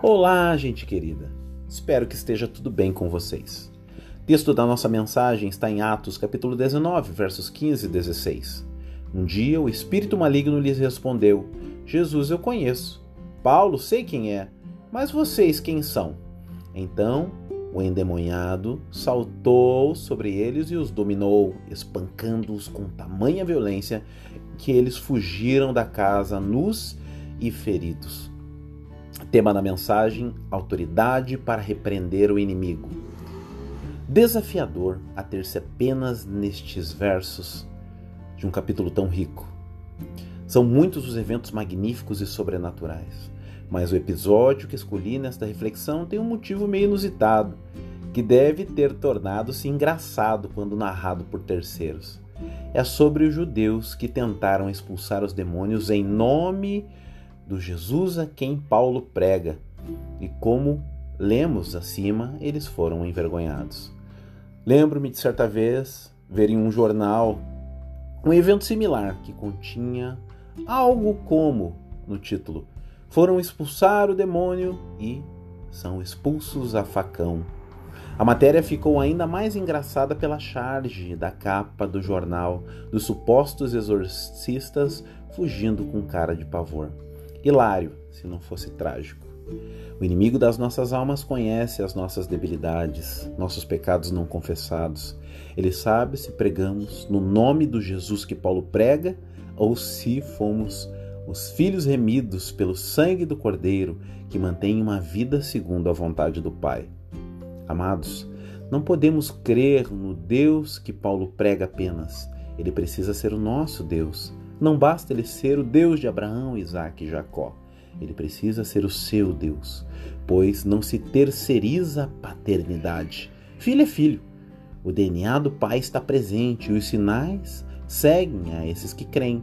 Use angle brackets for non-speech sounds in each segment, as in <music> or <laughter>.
Olá, gente querida. Espero que esteja tudo bem com vocês. O texto da nossa mensagem está em Atos, capítulo 19, versos 15 e 16. Um dia o espírito maligno lhes respondeu: Jesus eu conheço. Paulo sei quem é, mas vocês quem são? Então o endemoniado saltou sobre eles e os dominou, espancando-os com tamanha violência que eles fugiram da casa nus e feridos. Tema da mensagem: autoridade para repreender o inimigo. Desafiador a ter-se apenas nestes versos de um capítulo tão rico. São muitos os eventos magníficos e sobrenaturais, mas o episódio que escolhi nesta reflexão tem um motivo meio inusitado, que deve ter tornado-se engraçado quando narrado por terceiros. É sobre os judeus que tentaram expulsar os demônios em nome de do Jesus a quem Paulo prega, e como lemos acima, eles foram envergonhados. Lembro-me de certa vez ver em um jornal um evento similar que continha algo como no título: Foram expulsar o demônio e são expulsos a facão. A matéria ficou ainda mais engraçada pela charge da capa do jornal dos supostos exorcistas fugindo com cara de pavor hilário se não fosse trágico. O inimigo das nossas almas conhece as nossas debilidades, nossos pecados não confessados. Ele sabe se pregamos no nome do Jesus que Paulo prega ou se fomos os filhos remidos pelo sangue do Cordeiro que mantém uma vida segundo a vontade do Pai. Amados, não podemos crer no Deus que Paulo prega apenas. Ele precisa ser o nosso Deus, não basta ele ser o Deus de Abraão, Isaac e Jacó. Ele precisa ser o seu Deus, pois não se terceiriza a paternidade. Filho é filho. O DNA do pai está presente e os sinais seguem a esses que creem,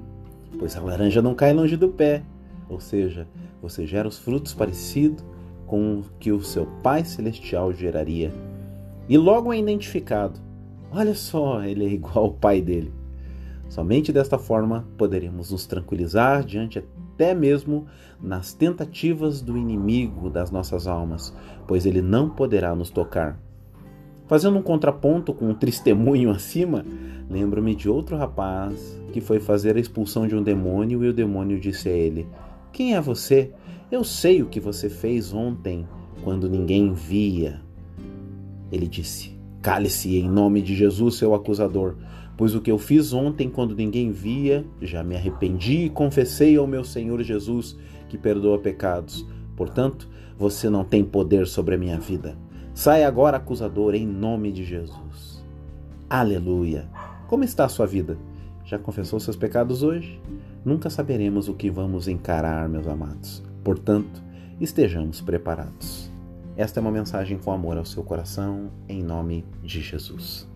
pois a laranja não cai longe do pé. Ou seja, você gera os frutos parecidos com o que o seu Pai Celestial geraria. E logo é identificado. Olha só, ele é igual ao pai dele. Somente desta forma poderemos nos tranquilizar diante até mesmo nas tentativas do inimigo das nossas almas, pois ele não poderá nos tocar. Fazendo um contraponto com um testemunho <laughs> acima, lembro-me de outro rapaz que foi fazer a expulsão de um demônio e o demônio disse a ele: Quem é você? Eu sei o que você fez ontem quando ninguém via. Ele disse: Cale-se em nome de Jesus, seu acusador, pois o que eu fiz ontem quando ninguém via, já me arrependi e confessei ao meu Senhor Jesus, que perdoa pecados. Portanto, você não tem poder sobre a minha vida. Sai agora, acusador, em nome de Jesus. Aleluia! Como está a sua vida? Já confessou seus pecados hoje? Nunca saberemos o que vamos encarar, meus amados. Portanto, estejamos preparados. Esta é uma mensagem com amor ao seu coração, em nome de Jesus.